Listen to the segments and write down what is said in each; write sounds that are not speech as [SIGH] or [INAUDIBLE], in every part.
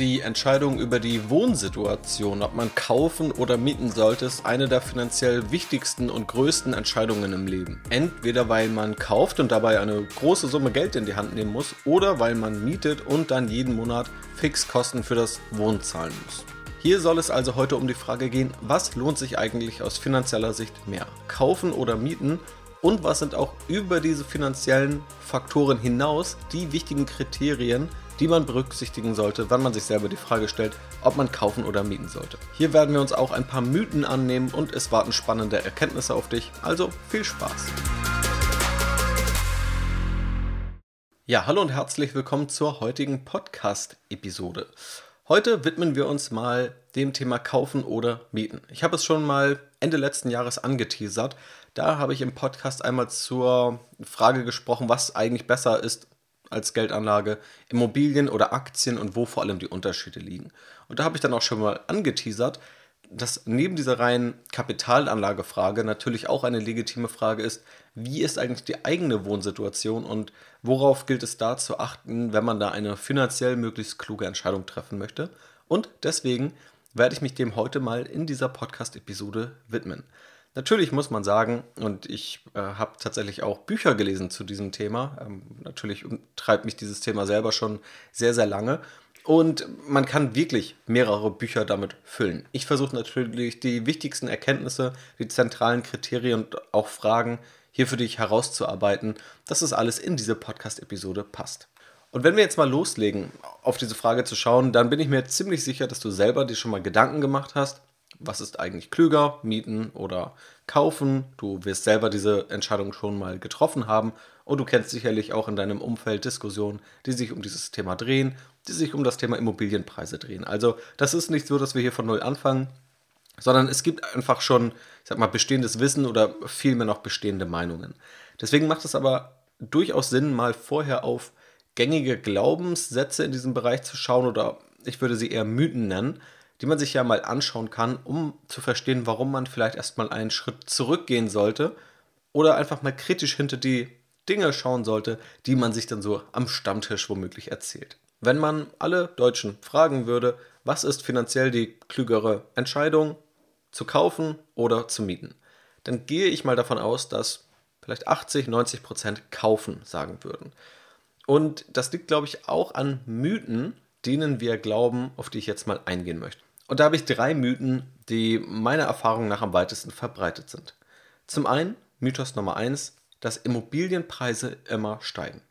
Die Entscheidung über die Wohnsituation, ob man kaufen oder mieten sollte, ist eine der finanziell wichtigsten und größten Entscheidungen im Leben. Entweder weil man kauft und dabei eine große Summe Geld in die Hand nehmen muss, oder weil man mietet und dann jeden Monat Fixkosten für das Wohnen zahlen muss. Hier soll es also heute um die Frage gehen, was lohnt sich eigentlich aus finanzieller Sicht mehr? Kaufen oder mieten? Und was sind auch über diese finanziellen Faktoren hinaus die wichtigen Kriterien, die man berücksichtigen sollte, wann man sich selber die Frage stellt, ob man kaufen oder mieten sollte. Hier werden wir uns auch ein paar Mythen annehmen und es warten spannende Erkenntnisse auf dich. Also viel Spaß! Ja, hallo und herzlich willkommen zur heutigen Podcast-Episode. Heute widmen wir uns mal dem Thema Kaufen oder Mieten. Ich habe es schon mal Ende letzten Jahres angeteasert. Da habe ich im Podcast einmal zur Frage gesprochen, was eigentlich besser ist, als Geldanlage, Immobilien oder Aktien und wo vor allem die Unterschiede liegen. Und da habe ich dann auch schon mal angeteasert, dass neben dieser reinen Kapitalanlagefrage natürlich auch eine legitime Frage ist, wie ist eigentlich die eigene Wohnsituation und worauf gilt es da zu achten, wenn man da eine finanziell möglichst kluge Entscheidung treffen möchte. Und deswegen werde ich mich dem heute mal in dieser Podcast-Episode widmen. Natürlich muss man sagen, und ich äh, habe tatsächlich auch Bücher gelesen zu diesem Thema. Ähm, natürlich treibt mich dieses Thema selber schon sehr, sehr lange. Und man kann wirklich mehrere Bücher damit füllen. Ich versuche natürlich die wichtigsten Erkenntnisse, die zentralen Kriterien und auch Fragen hier für dich herauszuarbeiten, dass es alles in diese Podcast-Episode passt. Und wenn wir jetzt mal loslegen, auf diese Frage zu schauen, dann bin ich mir ziemlich sicher, dass du selber dir schon mal Gedanken gemacht hast was ist eigentlich klüger, mieten oder kaufen. Du wirst selber diese Entscheidung schon mal getroffen haben und du kennst sicherlich auch in deinem Umfeld Diskussionen, die sich um dieses Thema drehen, die sich um das Thema Immobilienpreise drehen. Also das ist nicht so, dass wir hier von null anfangen, sondern es gibt einfach schon, ich sag mal, bestehendes Wissen oder vielmehr noch bestehende Meinungen. Deswegen macht es aber durchaus Sinn, mal vorher auf gängige Glaubenssätze in diesem Bereich zu schauen oder ich würde sie eher Mythen nennen, die man sich ja mal anschauen kann, um zu verstehen, warum man vielleicht erstmal einen Schritt zurückgehen sollte oder einfach mal kritisch hinter die Dinge schauen sollte, die man sich dann so am Stammtisch womöglich erzählt. Wenn man alle Deutschen fragen würde, was ist finanziell die klügere Entscheidung, zu kaufen oder zu mieten, dann gehe ich mal davon aus, dass vielleicht 80, 90 Prozent kaufen sagen würden. Und das liegt, glaube ich, auch an Mythen, denen wir glauben, auf die ich jetzt mal eingehen möchte. Und da habe ich drei Mythen, die meiner Erfahrung nach am weitesten verbreitet sind. Zum einen, Mythos Nummer eins, dass Immobilienpreise immer steigen.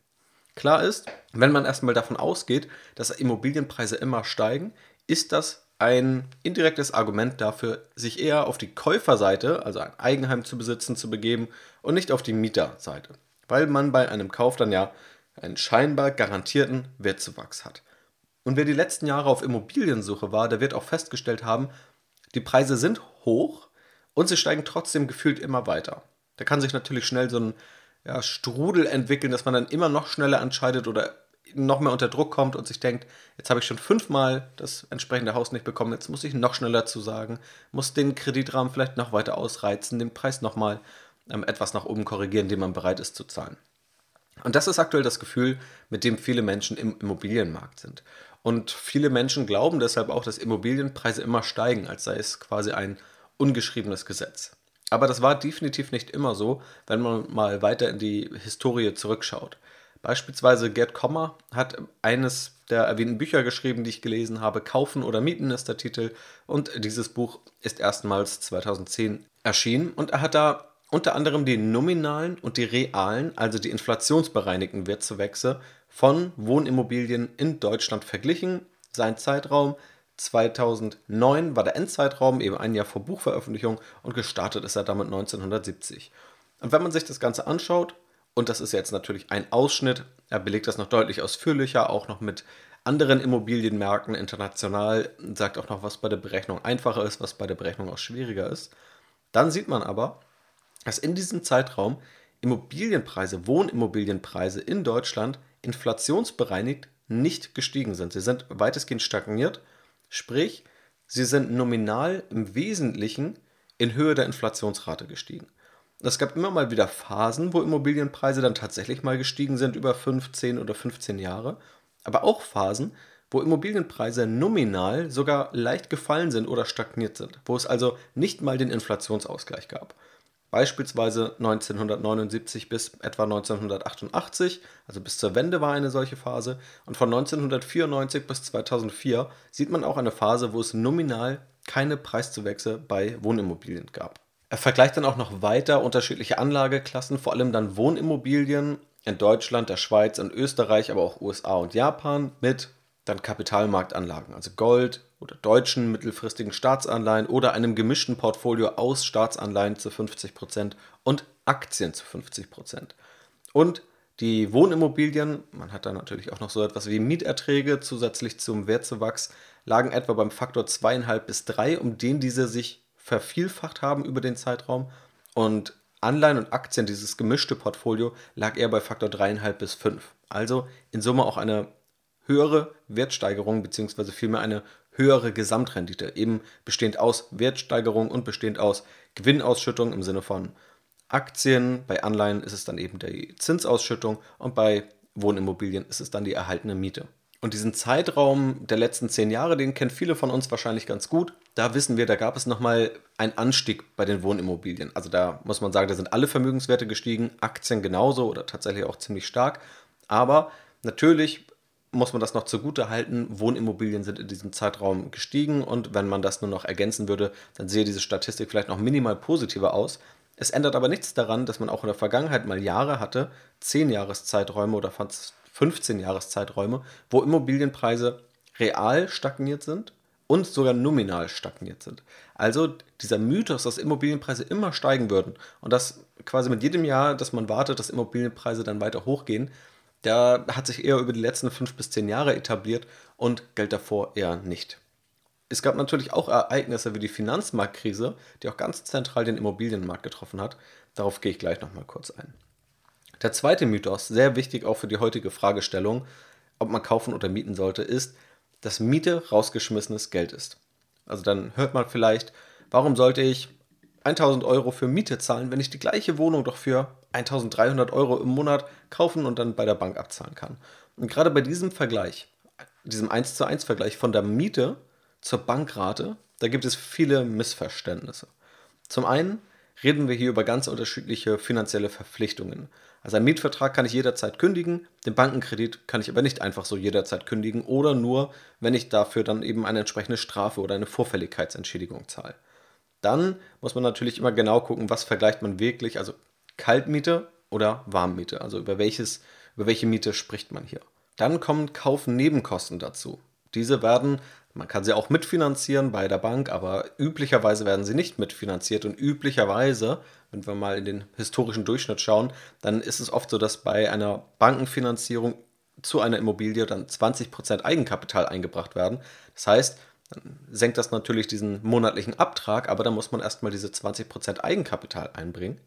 Klar ist, wenn man erstmal davon ausgeht, dass Immobilienpreise immer steigen, ist das ein indirektes Argument dafür, sich eher auf die Käuferseite, also ein Eigenheim zu besitzen, zu begeben und nicht auf die Mieterseite. Weil man bei einem Kauf dann ja einen scheinbar garantierten Wertzuwachs hat. Und wer die letzten Jahre auf Immobiliensuche war, der wird auch festgestellt haben, die Preise sind hoch und sie steigen trotzdem gefühlt immer weiter. Da kann sich natürlich schnell so ein ja, Strudel entwickeln, dass man dann immer noch schneller entscheidet oder noch mehr unter Druck kommt und sich denkt, jetzt habe ich schon fünfmal das entsprechende Haus nicht bekommen, jetzt muss ich noch schneller zusagen, muss den Kreditrahmen vielleicht noch weiter ausreizen, den Preis nochmal ähm, etwas nach oben korrigieren, den man bereit ist zu zahlen. Und das ist aktuell das Gefühl, mit dem viele Menschen im Immobilienmarkt sind. Und viele Menschen glauben deshalb auch, dass Immobilienpreise immer steigen, als sei es quasi ein ungeschriebenes Gesetz. Aber das war definitiv nicht immer so, wenn man mal weiter in die Historie zurückschaut. Beispielsweise Gerd Kommer hat eines der erwähnten Bücher geschrieben, die ich gelesen habe. Kaufen oder Mieten ist der Titel. Und dieses Buch ist erstmals 2010 erschienen. Und er hat da unter anderem die nominalen und die realen, also die inflationsbereinigten Wertzuwächse von Wohnimmobilien in Deutschland verglichen. Sein Zeitraum 2009 war der Endzeitraum, eben ein Jahr vor Buchveröffentlichung und gestartet ist er damit 1970. Und wenn man sich das Ganze anschaut, und das ist jetzt natürlich ein Ausschnitt, er belegt das noch deutlich ausführlicher, auch noch mit anderen Immobilienmärkten international, sagt auch noch, was bei der Berechnung einfacher ist, was bei der Berechnung auch schwieriger ist. Dann sieht man aber, dass in diesem Zeitraum Immobilienpreise, Wohnimmobilienpreise in Deutschland inflationsbereinigt nicht gestiegen sind. Sie sind weitestgehend stagniert, sprich, sie sind nominal im Wesentlichen in Höhe der Inflationsrate gestiegen. Es gab immer mal wieder Phasen, wo Immobilienpreise dann tatsächlich mal gestiegen sind über 15 oder 15 Jahre, aber auch Phasen, wo Immobilienpreise nominal sogar leicht gefallen sind oder stagniert sind, wo es also nicht mal den Inflationsausgleich gab. Beispielsweise 1979 bis etwa 1988, also bis zur Wende war eine solche Phase, und von 1994 bis 2004 sieht man auch eine Phase, wo es nominal keine Preiszuwächse bei Wohnimmobilien gab. Er vergleicht dann auch noch weiter unterschiedliche Anlageklassen, vor allem dann Wohnimmobilien in Deutschland, der Schweiz und Österreich, aber auch USA und Japan mit dann Kapitalmarktanlagen, also Gold oder deutschen mittelfristigen Staatsanleihen oder einem gemischten Portfolio aus Staatsanleihen zu 50% und Aktien zu 50%. Und die Wohnimmobilien, man hat da natürlich auch noch so etwas wie Mieterträge zusätzlich zum Wertzuwachs, lagen etwa beim Faktor 2,5 bis 3, um den diese sich vervielfacht haben über den Zeitraum. Und Anleihen und Aktien, dieses gemischte Portfolio, lag eher bei Faktor 3,5 bis 5. Also in Summe auch eine höhere Wertsteigerung bzw. vielmehr eine höhere Gesamtrendite, eben bestehend aus Wertsteigerung und bestehend aus Gewinnausschüttung im Sinne von Aktien, bei Anleihen ist es dann eben die Zinsausschüttung und bei Wohnimmobilien ist es dann die erhaltene Miete. Und diesen Zeitraum der letzten zehn Jahre, den kennen viele von uns wahrscheinlich ganz gut. Da wissen wir, da gab es nochmal einen Anstieg bei den Wohnimmobilien. Also da muss man sagen, da sind alle Vermögenswerte gestiegen, Aktien genauso oder tatsächlich auch ziemlich stark. Aber natürlich muss man das noch zugute halten, Wohnimmobilien sind in diesem Zeitraum gestiegen und wenn man das nur noch ergänzen würde, dann sehe diese Statistik vielleicht noch minimal positiver aus. Es ändert aber nichts daran, dass man auch in der Vergangenheit mal Jahre hatte, 10 Jahreszeiträume oder fast 15 Jahreszeiträume, wo Immobilienpreise real stagniert sind und sogar nominal stagniert sind. Also dieser Mythos, dass Immobilienpreise immer steigen würden und dass quasi mit jedem Jahr, dass man wartet, dass Immobilienpreise dann weiter hochgehen, der hat sich eher über die letzten fünf bis zehn Jahre etabliert und galt davor eher nicht. Es gab natürlich auch Ereignisse wie die Finanzmarktkrise, die auch ganz zentral den Immobilienmarkt getroffen hat. Darauf gehe ich gleich nochmal kurz ein. Der zweite Mythos, sehr wichtig auch für die heutige Fragestellung, ob man kaufen oder mieten sollte, ist, dass Miete rausgeschmissenes Geld ist. Also dann hört man vielleicht, warum sollte ich 1000 Euro für Miete zahlen, wenn ich die gleiche Wohnung doch für 1300 Euro im Monat kaufen und dann bei der Bank abzahlen kann. Und gerade bei diesem Vergleich, diesem 1 zu 1 Vergleich von der Miete zur Bankrate, da gibt es viele Missverständnisse. Zum einen reden wir hier über ganz unterschiedliche finanzielle Verpflichtungen. Also einen Mietvertrag kann ich jederzeit kündigen, den Bankenkredit kann ich aber nicht einfach so jederzeit kündigen oder nur, wenn ich dafür dann eben eine entsprechende Strafe oder eine Vorfälligkeitsentschädigung zahle. Dann muss man natürlich immer genau gucken, was vergleicht man wirklich, also Kaltmiete oder Warmmiete, also über, welches, über welche Miete spricht man hier. Dann kommen Kaufnebenkosten dazu. Diese werden, man kann sie auch mitfinanzieren bei der Bank, aber üblicherweise werden sie nicht mitfinanziert und üblicherweise, wenn wir mal in den historischen Durchschnitt schauen, dann ist es oft so, dass bei einer Bankenfinanzierung zu einer Immobilie dann 20% Eigenkapital eingebracht werden. Das heißt, dann senkt das natürlich diesen monatlichen Abtrag, aber dann muss man erstmal diese 20% Eigenkapital einbringen.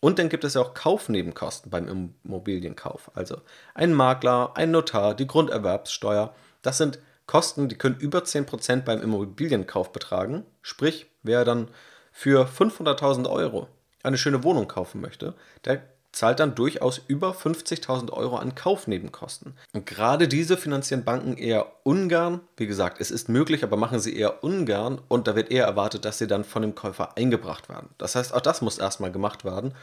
Und dann gibt es ja auch Kaufnebenkosten beim Immobilienkauf. Also ein Makler, ein Notar, die Grunderwerbssteuer. Das sind Kosten, die können über 10% beim Immobilienkauf betragen. Sprich, wer dann für 500.000 Euro eine schöne Wohnung kaufen möchte, der zahlt dann durchaus über 50.000 Euro an Kaufnebenkosten. Und gerade diese finanzieren Banken eher ungern. Wie gesagt, es ist möglich, aber machen sie eher ungern und da wird eher erwartet, dass sie dann von dem Käufer eingebracht werden. Das heißt, auch das muss erstmal gemacht werden.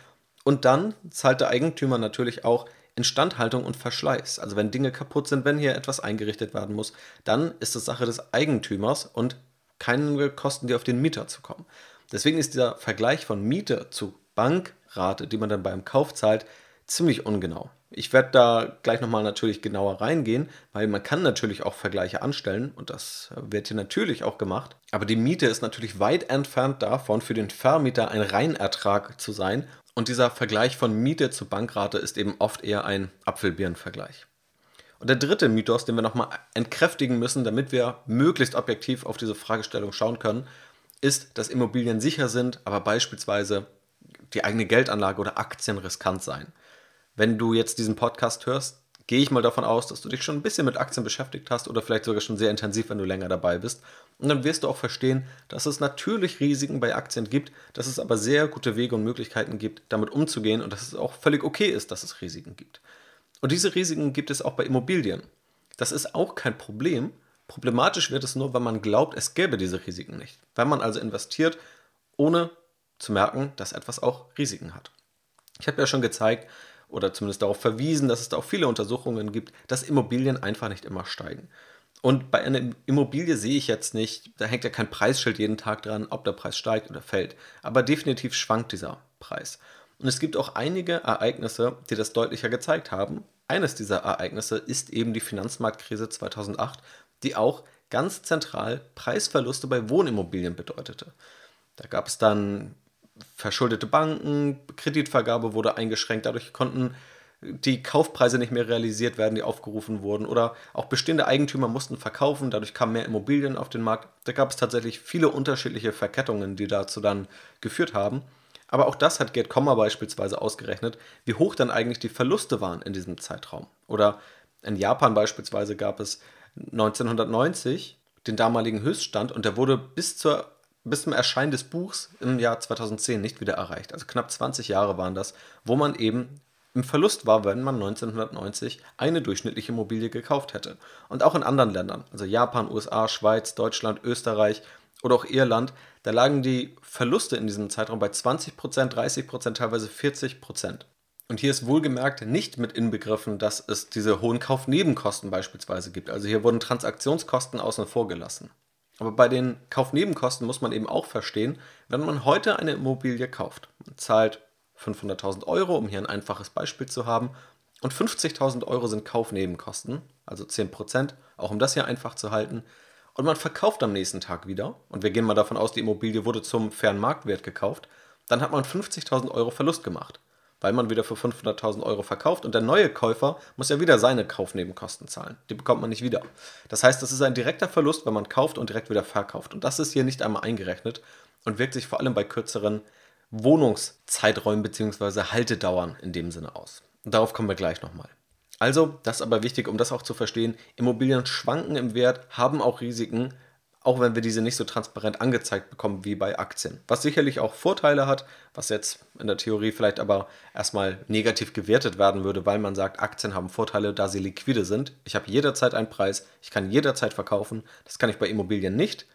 Und dann zahlt der Eigentümer natürlich auch Instandhaltung und Verschleiß. Also wenn Dinge kaputt sind, wenn hier etwas eingerichtet werden muss, dann ist es Sache des Eigentümers und keine Kosten, die auf den Mieter zukommen. Deswegen ist dieser Vergleich von Miete zu Bank Rate, die man dann beim Kauf zahlt, ziemlich ungenau. Ich werde da gleich nochmal natürlich genauer reingehen, weil man kann natürlich auch Vergleiche anstellen und das wird hier natürlich auch gemacht. Aber die Miete ist natürlich weit entfernt davon, für den Vermieter ein Reinertrag zu sein. Und dieser Vergleich von Miete zu Bankrate ist eben oft eher ein Apfelbirnen-Vergleich. Und der dritte Mythos, den wir nochmal entkräftigen müssen, damit wir möglichst objektiv auf diese Fragestellung schauen können, ist, dass Immobilien sicher sind, aber beispielsweise die eigene Geldanlage oder Aktien riskant sein. Wenn du jetzt diesen Podcast hörst, gehe ich mal davon aus, dass du dich schon ein bisschen mit Aktien beschäftigt hast oder vielleicht sogar schon sehr intensiv, wenn du länger dabei bist. Und dann wirst du auch verstehen, dass es natürlich Risiken bei Aktien gibt, dass es aber sehr gute Wege und Möglichkeiten gibt, damit umzugehen und dass es auch völlig okay ist, dass es Risiken gibt. Und diese Risiken gibt es auch bei Immobilien. Das ist auch kein Problem. Problematisch wird es nur, wenn man glaubt, es gäbe diese Risiken nicht. Wenn man also investiert, ohne zu merken, dass etwas auch Risiken hat. Ich habe ja schon gezeigt oder zumindest darauf verwiesen, dass es da auch viele Untersuchungen gibt, dass Immobilien einfach nicht immer steigen. Und bei einer Immobilie sehe ich jetzt nicht, da hängt ja kein Preisschild jeden Tag dran, ob der Preis steigt oder fällt. Aber definitiv schwankt dieser Preis. Und es gibt auch einige Ereignisse, die das deutlicher gezeigt haben. Eines dieser Ereignisse ist eben die Finanzmarktkrise 2008, die auch ganz zentral Preisverluste bei Wohnimmobilien bedeutete. Da gab es dann verschuldete Banken, Kreditvergabe wurde eingeschränkt, dadurch konnten die Kaufpreise nicht mehr realisiert werden, die aufgerufen wurden. Oder auch bestehende Eigentümer mussten verkaufen, dadurch kamen mehr Immobilien auf den Markt. Da gab es tatsächlich viele unterschiedliche Verkettungen, die dazu dann geführt haben. Aber auch das hat Gerd Kommer beispielsweise ausgerechnet, wie hoch dann eigentlich die Verluste waren in diesem Zeitraum. Oder in Japan beispielsweise gab es 1990 den damaligen Höchststand und der wurde bis, zur, bis zum Erscheinen des Buchs im Jahr 2010 nicht wieder erreicht. Also knapp 20 Jahre waren das, wo man eben im Verlust war, wenn man 1990 eine durchschnittliche Immobilie gekauft hätte. Und auch in anderen Ländern, also Japan, USA, Schweiz, Deutschland, Österreich oder auch Irland, da lagen die Verluste in diesem Zeitraum bei 20%, 30%, teilweise 40%. Und hier ist wohlgemerkt nicht mit inbegriffen, dass es diese hohen Kaufnebenkosten beispielsweise gibt. Also hier wurden Transaktionskosten außen vor gelassen. Aber bei den Kaufnebenkosten muss man eben auch verstehen, wenn man heute eine Immobilie kauft, man zahlt 500.000 Euro, um hier ein einfaches Beispiel zu haben. Und 50.000 Euro sind Kaufnebenkosten, also 10%, auch um das hier einfach zu halten. Und man verkauft am nächsten Tag wieder, und wir gehen mal davon aus, die Immobilie wurde zum fairen Marktwert gekauft, dann hat man 50.000 Euro Verlust gemacht, weil man wieder für 500.000 Euro verkauft und der neue Käufer muss ja wieder seine Kaufnebenkosten zahlen. Die bekommt man nicht wieder. Das heißt, das ist ein direkter Verlust, wenn man kauft und direkt wieder verkauft. Und das ist hier nicht einmal eingerechnet und wirkt sich vor allem bei kürzeren Wohnungszeiträumen bzw. Haltedauern in dem Sinne aus. Und darauf kommen wir gleich nochmal. Also, das ist aber wichtig, um das auch zu verstehen, Immobilien schwanken im Wert, haben auch Risiken, auch wenn wir diese nicht so transparent angezeigt bekommen wie bei Aktien. Was sicherlich auch Vorteile hat, was jetzt in der Theorie vielleicht aber erstmal negativ gewertet werden würde, weil man sagt, Aktien haben Vorteile, da sie liquide sind. Ich habe jederzeit einen Preis, ich kann jederzeit verkaufen. Das kann ich bei Immobilien nicht.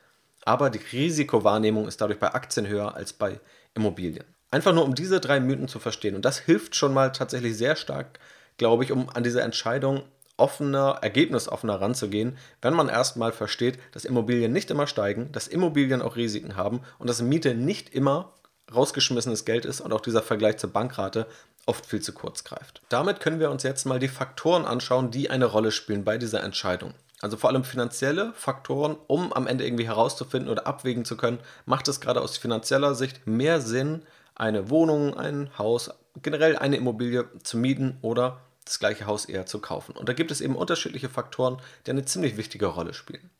Aber die Risikowahrnehmung ist dadurch bei Aktien höher als bei Immobilien. Einfach nur um diese drei Mythen zu verstehen. Und das hilft schon mal tatsächlich sehr stark, glaube ich, um an diese Entscheidung offener, ergebnisoffener ranzugehen, wenn man erstmal versteht, dass Immobilien nicht immer steigen, dass Immobilien auch Risiken haben und dass Miete nicht immer rausgeschmissenes Geld ist und auch dieser Vergleich zur Bankrate oft viel zu kurz greift. Damit können wir uns jetzt mal die Faktoren anschauen, die eine Rolle spielen bei dieser Entscheidung. Also vor allem finanzielle Faktoren, um am Ende irgendwie herauszufinden oder abwägen zu können, macht es gerade aus finanzieller Sicht mehr Sinn, eine Wohnung, ein Haus, generell eine Immobilie zu mieten oder das gleiche Haus eher zu kaufen. Und da gibt es eben unterschiedliche Faktoren, die eine ziemlich wichtige Rolle spielen.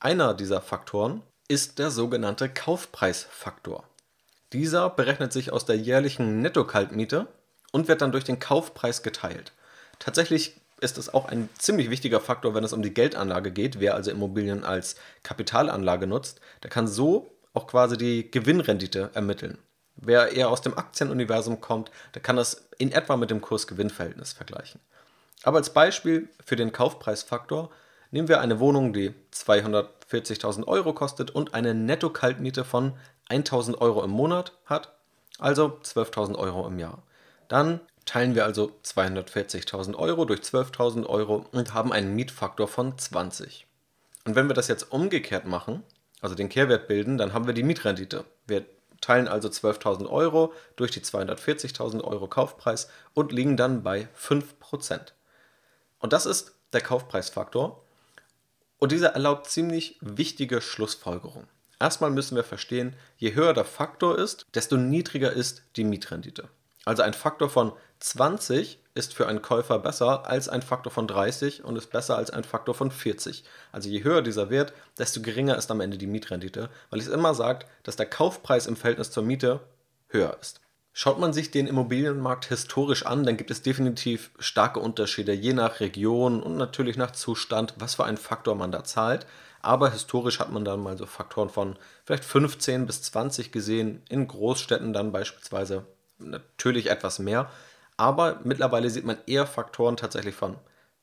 Einer dieser Faktoren ist der sogenannte Kaufpreisfaktor. Dieser berechnet sich aus der jährlichen Netto-Kaltmiete und wird dann durch den Kaufpreis geteilt. Tatsächlich ist es auch ein ziemlich wichtiger Faktor, wenn es um die Geldanlage geht. Wer also Immobilien als Kapitalanlage nutzt, der kann so auch quasi die Gewinnrendite ermitteln. Wer eher aus dem Aktienuniversum kommt, der kann das in etwa mit dem Kurs-Gewinn-Verhältnis vergleichen. Aber als Beispiel für den Kaufpreisfaktor nehmen wir eine Wohnung, die 240.000 Euro kostet und eine Netto-Kaltmiete von 1.000 Euro im Monat hat, also 12.000 Euro im Jahr. Dann teilen wir also 240.000 Euro durch 12.000 Euro und haben einen Mietfaktor von 20. Und wenn wir das jetzt umgekehrt machen, also den Kehrwert bilden, dann haben wir die Mietrendite. Wir teilen also 12.000 Euro durch die 240.000 Euro Kaufpreis und liegen dann bei 5%. Und das ist der Kaufpreisfaktor. Und dieser erlaubt ziemlich wichtige Schlussfolgerungen. Erstmal müssen wir verstehen, je höher der Faktor ist, desto niedriger ist die Mietrendite. Also ein Faktor von 20 ist für einen Käufer besser als ein Faktor von 30 und ist besser als ein Faktor von 40. Also je höher dieser Wert, desto geringer ist am Ende die Mietrendite, weil es immer sagt, dass der Kaufpreis im Verhältnis zur Miete höher ist. Schaut man sich den Immobilienmarkt historisch an, dann gibt es definitiv starke Unterschiede, je nach Region und natürlich nach Zustand, was für einen Faktor man da zahlt. Aber historisch hat man dann mal so Faktoren von vielleicht 15 bis 20 gesehen, in Großstädten dann beispielsweise natürlich etwas mehr. Aber mittlerweile sieht man eher Faktoren tatsächlich von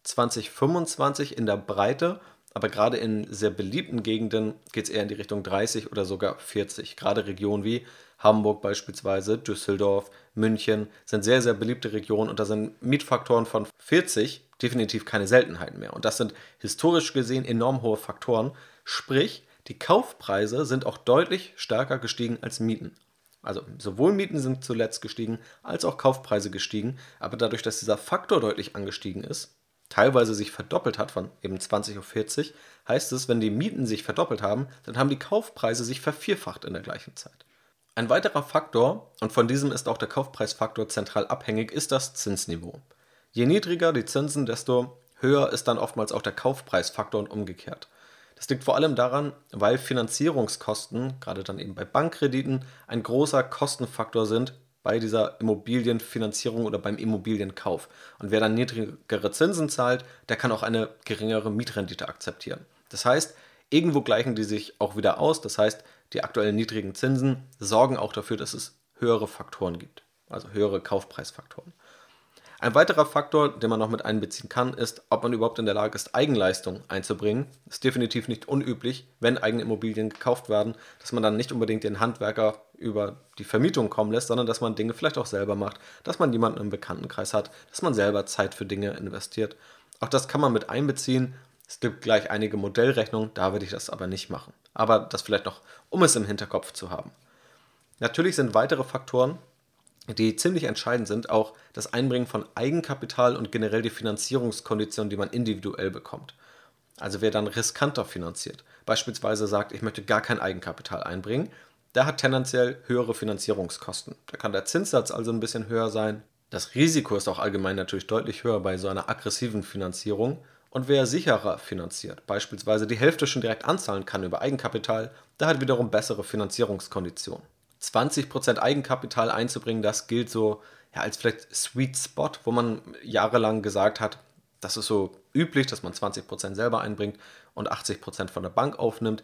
2025 in der Breite, aber gerade in sehr beliebten Gegenden geht es eher in die Richtung 30 oder sogar 40. Gerade Regionen wie Hamburg beispielsweise, Düsseldorf, München sind sehr, sehr beliebte Regionen und da sind Mietfaktoren von 40 definitiv keine Seltenheiten mehr. Und das sind historisch gesehen enorm hohe Faktoren. Sprich, die Kaufpreise sind auch deutlich stärker gestiegen als Mieten. Also sowohl Mieten sind zuletzt gestiegen, als auch Kaufpreise gestiegen. Aber dadurch, dass dieser Faktor deutlich angestiegen ist, teilweise sich verdoppelt hat von eben 20 auf 40, heißt es, wenn die Mieten sich verdoppelt haben, dann haben die Kaufpreise sich vervierfacht in der gleichen Zeit. Ein weiterer Faktor, und von diesem ist auch der Kaufpreisfaktor zentral abhängig, ist das Zinsniveau. Je niedriger die Zinsen, desto höher ist dann oftmals auch der Kaufpreisfaktor und umgekehrt. Das liegt vor allem daran, weil Finanzierungskosten, gerade dann eben bei Bankkrediten, ein großer Kostenfaktor sind bei dieser Immobilienfinanzierung oder beim Immobilienkauf. Und wer dann niedrigere Zinsen zahlt, der kann auch eine geringere Mietrendite akzeptieren. Das heißt, irgendwo gleichen die sich auch wieder aus. Das heißt, die aktuellen niedrigen Zinsen sorgen auch dafür, dass es höhere Faktoren gibt, also höhere Kaufpreisfaktoren. Ein weiterer Faktor, den man noch mit einbeziehen kann, ist, ob man überhaupt in der Lage ist, Eigenleistung einzubringen. Ist definitiv nicht unüblich, wenn eigene Immobilien gekauft werden, dass man dann nicht unbedingt den Handwerker über die Vermietung kommen lässt, sondern dass man Dinge vielleicht auch selber macht, dass man jemanden im Bekanntenkreis hat, dass man selber Zeit für Dinge investiert. Auch das kann man mit einbeziehen. Es gibt gleich einige Modellrechnungen, da würde ich das aber nicht machen. Aber das vielleicht noch, um es im Hinterkopf zu haben. Natürlich sind weitere Faktoren, die ziemlich entscheidend sind, auch das Einbringen von Eigenkapital und generell die Finanzierungskonditionen, die man individuell bekommt. Also wer dann riskanter finanziert, beispielsweise sagt, ich möchte gar kein Eigenkapital einbringen, der hat tendenziell höhere Finanzierungskosten. Da kann der Zinssatz also ein bisschen höher sein. Das Risiko ist auch allgemein natürlich deutlich höher bei so einer aggressiven Finanzierung. Und wer sicherer finanziert, beispielsweise die Hälfte schon direkt anzahlen kann über Eigenkapital, der hat wiederum bessere Finanzierungskonditionen. 20% Eigenkapital einzubringen, das gilt so ja, als vielleicht Sweet Spot, wo man jahrelang gesagt hat, das ist so üblich, dass man 20% selber einbringt und 80% von der Bank aufnimmt.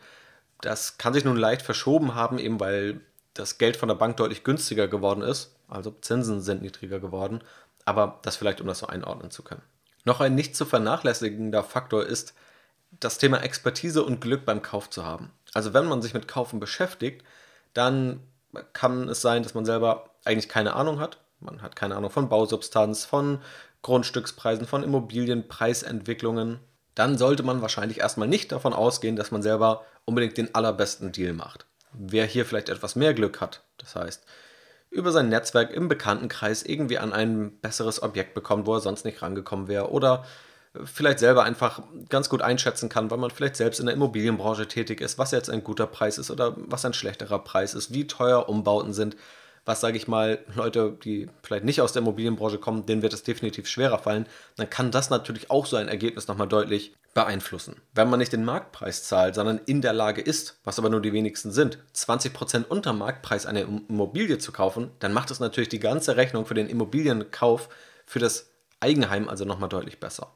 Das kann sich nun leicht verschoben haben, eben weil das Geld von der Bank deutlich günstiger geworden ist, also Zinsen sind niedriger geworden, aber das vielleicht, um das so einordnen zu können. Noch ein nicht zu vernachlässigender Faktor ist, das Thema Expertise und Glück beim Kauf zu haben. Also wenn man sich mit Kaufen beschäftigt, dann kann es sein, dass man selber eigentlich keine Ahnung hat. Man hat keine Ahnung von Bausubstanz, von Grundstückspreisen, von Immobilienpreisentwicklungen. Dann sollte man wahrscheinlich erstmal nicht davon ausgehen, dass man selber unbedingt den allerbesten Deal macht. Wer hier vielleicht etwas mehr Glück hat, das heißt, über sein Netzwerk im Bekanntenkreis irgendwie an ein besseres Objekt bekommt, wo er sonst nicht rangekommen wäre, oder vielleicht selber einfach ganz gut einschätzen kann, weil man vielleicht selbst in der Immobilienbranche tätig ist, was jetzt ein guter Preis ist oder was ein schlechterer Preis ist, wie teuer Umbauten sind. Was sage ich mal, Leute, die vielleicht nicht aus der Immobilienbranche kommen, denen wird es definitiv schwerer fallen, dann kann das natürlich auch so ein Ergebnis nochmal deutlich beeinflussen. Wenn man nicht den Marktpreis zahlt, sondern in der Lage ist, was aber nur die wenigsten sind, 20% unter Marktpreis eine Immobilie zu kaufen, dann macht es natürlich die ganze Rechnung für den Immobilienkauf für das Eigenheim also nochmal deutlich besser.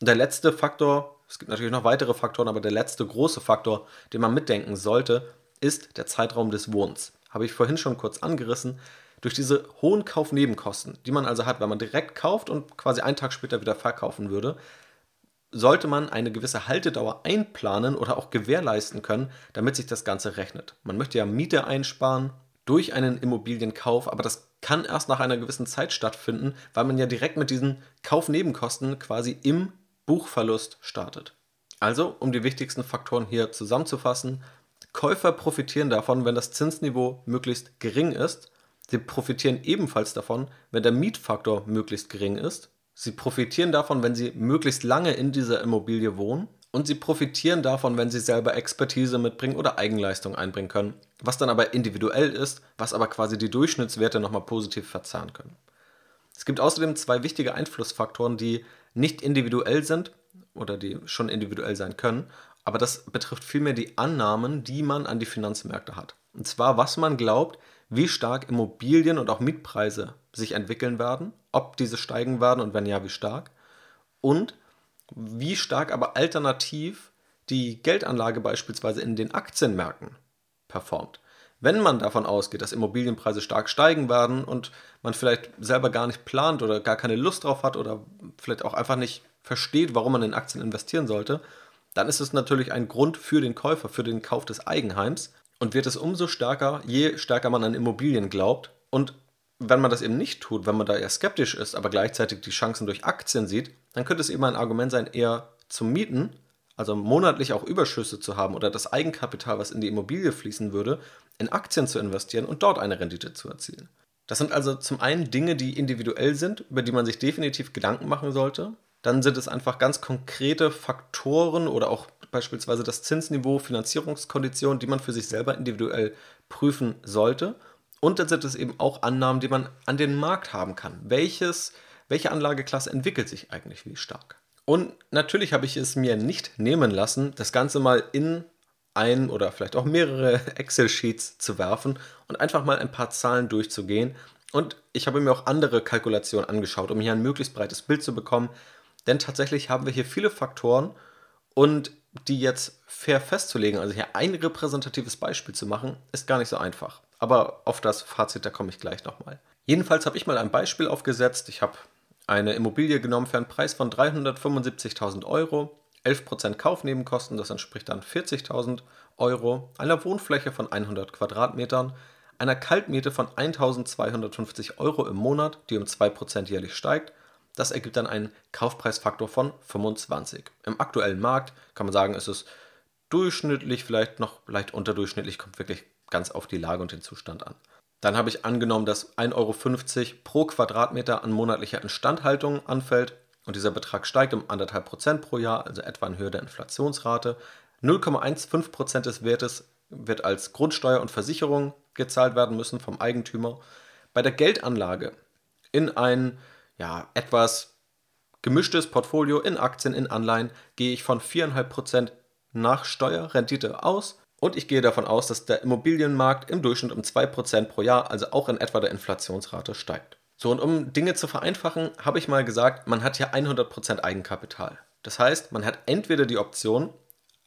Und der letzte Faktor, es gibt natürlich noch weitere Faktoren, aber der letzte große Faktor, den man mitdenken sollte, ist der Zeitraum des Wohnens. Habe ich vorhin schon kurz angerissen. Durch diese hohen Kaufnebenkosten, die man also hat, wenn man direkt kauft und quasi einen Tag später wieder verkaufen würde, sollte man eine gewisse Haltedauer einplanen oder auch gewährleisten können, damit sich das Ganze rechnet. Man möchte ja Miete einsparen durch einen Immobilienkauf, aber das kann erst nach einer gewissen Zeit stattfinden, weil man ja direkt mit diesen Kaufnebenkosten quasi im Buchverlust startet. Also, um die wichtigsten Faktoren hier zusammenzufassen, Käufer profitieren davon, wenn das Zinsniveau möglichst gering ist. Sie profitieren ebenfalls davon, wenn der Mietfaktor möglichst gering ist. Sie profitieren davon, wenn sie möglichst lange in dieser Immobilie wohnen. Und sie profitieren davon, wenn sie selber Expertise mitbringen oder Eigenleistung einbringen können. Was dann aber individuell ist, was aber quasi die Durchschnittswerte nochmal positiv verzahnen können. Es gibt außerdem zwei wichtige Einflussfaktoren, die nicht individuell sind oder die schon individuell sein können, aber das betrifft vielmehr die Annahmen, die man an die Finanzmärkte hat. Und zwar, was man glaubt, wie stark Immobilien und auch Mietpreise sich entwickeln werden, ob diese steigen werden und wenn ja, wie stark. Und wie stark aber alternativ die Geldanlage beispielsweise in den Aktienmärkten performt. Wenn man davon ausgeht, dass Immobilienpreise stark steigen werden und man vielleicht selber gar nicht plant oder gar keine Lust drauf hat oder vielleicht auch einfach nicht versteht, warum man in Aktien investieren sollte, dann ist es natürlich ein Grund für den Käufer, für den Kauf des Eigenheims und wird es umso stärker, je stärker man an Immobilien glaubt. Und wenn man das eben nicht tut, wenn man da eher skeptisch ist, aber gleichzeitig die Chancen durch Aktien sieht, dann könnte es eben ein Argument sein, eher zu mieten, also monatlich auch Überschüsse zu haben oder das Eigenkapital, was in die Immobilie fließen würde, in Aktien zu investieren und dort eine Rendite zu erzielen. Das sind also zum einen Dinge, die individuell sind, über die man sich definitiv Gedanken machen sollte. Dann sind es einfach ganz konkrete Faktoren oder auch beispielsweise das Zinsniveau, Finanzierungskonditionen, die man für sich selber individuell prüfen sollte. Und dann sind es eben auch Annahmen, die man an den Markt haben kann. Welches, welche Anlageklasse entwickelt sich eigentlich wie stark? Und natürlich habe ich es mir nicht nehmen lassen, das Ganze mal in ein oder vielleicht auch mehrere [LAUGHS] Excel-Sheets zu werfen und einfach mal ein paar Zahlen durchzugehen. Und ich habe mir auch andere Kalkulationen angeschaut, um hier ein möglichst breites Bild zu bekommen. Denn tatsächlich haben wir hier viele Faktoren und die jetzt fair festzulegen, also hier ein repräsentatives Beispiel zu machen, ist gar nicht so einfach. Aber auf das Fazit, da komme ich gleich nochmal. Jedenfalls habe ich mal ein Beispiel aufgesetzt. Ich habe eine Immobilie genommen für einen Preis von 375.000 Euro, 11% Kaufnebenkosten, das entspricht dann 40.000 Euro, einer Wohnfläche von 100 Quadratmetern, einer Kaltmiete von 1.250 Euro im Monat, die um 2% jährlich steigt. Das ergibt dann einen Kaufpreisfaktor von 25. Im aktuellen Markt kann man sagen, ist es durchschnittlich, vielleicht noch leicht unterdurchschnittlich, kommt wirklich ganz auf die Lage und den Zustand an. Dann habe ich angenommen, dass 1,50 Euro pro Quadratmeter an monatlicher Instandhaltung anfällt und dieser Betrag steigt um 1,5% pro Jahr, also etwa in Höhe der Inflationsrate. 0,15% des Wertes wird als Grundsteuer und Versicherung gezahlt werden müssen vom Eigentümer. Bei der Geldanlage in ein ja, etwas gemischtes Portfolio in Aktien, in Anleihen gehe ich von 4,5% nach Steuerrendite aus und ich gehe davon aus, dass der Immobilienmarkt im Durchschnitt um 2% pro Jahr, also auch in etwa der Inflationsrate, steigt. So, und um Dinge zu vereinfachen, habe ich mal gesagt, man hat hier 100% Eigenkapital. Das heißt, man hat entweder die Option,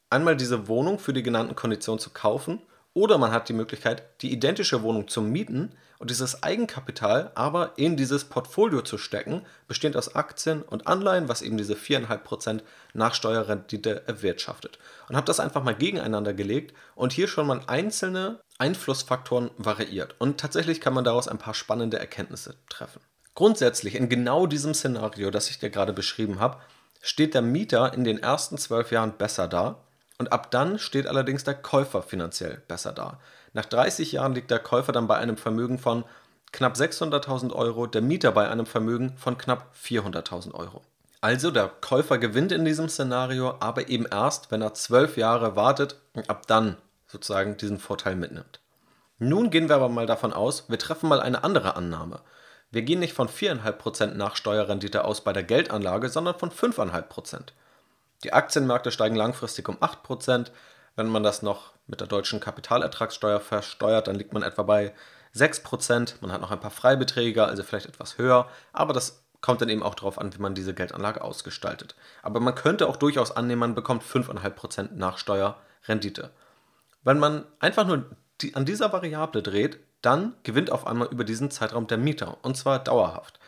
einmal diese Wohnung für die genannten Konditionen zu kaufen oder man hat die Möglichkeit, die identische Wohnung zu mieten und dieses Eigenkapital aber in dieses Portfolio zu stecken, bestehend aus Aktien und Anleihen, was eben diese 4,5% Nachsteuerrendite erwirtschaftet. Und habe das einfach mal gegeneinander gelegt und hier schon mal einzelne Einflussfaktoren variiert. Und tatsächlich kann man daraus ein paar spannende Erkenntnisse treffen. Grundsätzlich in genau diesem Szenario, das ich dir gerade beschrieben habe, steht der Mieter in den ersten zwölf Jahren besser da und ab dann steht allerdings der Käufer finanziell besser da. Nach 30 Jahren liegt der Käufer dann bei einem Vermögen von knapp 600.000 Euro, der Mieter bei einem Vermögen von knapp 400.000 Euro. Also der Käufer gewinnt in diesem Szenario, aber eben erst, wenn er zwölf Jahre wartet und ab dann sozusagen diesen Vorteil mitnimmt. Nun gehen wir aber mal davon aus, wir treffen mal eine andere Annahme. Wir gehen nicht von 4,5% Nachsteuerrendite aus bei der Geldanlage, sondern von 5,5%. Die Aktienmärkte steigen langfristig um 8%. Wenn man das noch mit der deutschen Kapitalertragssteuer versteuert, dann liegt man etwa bei 6%. Man hat noch ein paar Freibeträge, also vielleicht etwas höher, aber das kommt dann eben auch darauf an, wie man diese Geldanlage ausgestaltet. Aber man könnte auch durchaus annehmen, man bekommt 5,5% Nachsteuerrendite. Wenn man einfach nur die, an dieser Variable dreht, dann gewinnt auf einmal über diesen Zeitraum der Mieter, und zwar dauerhaft.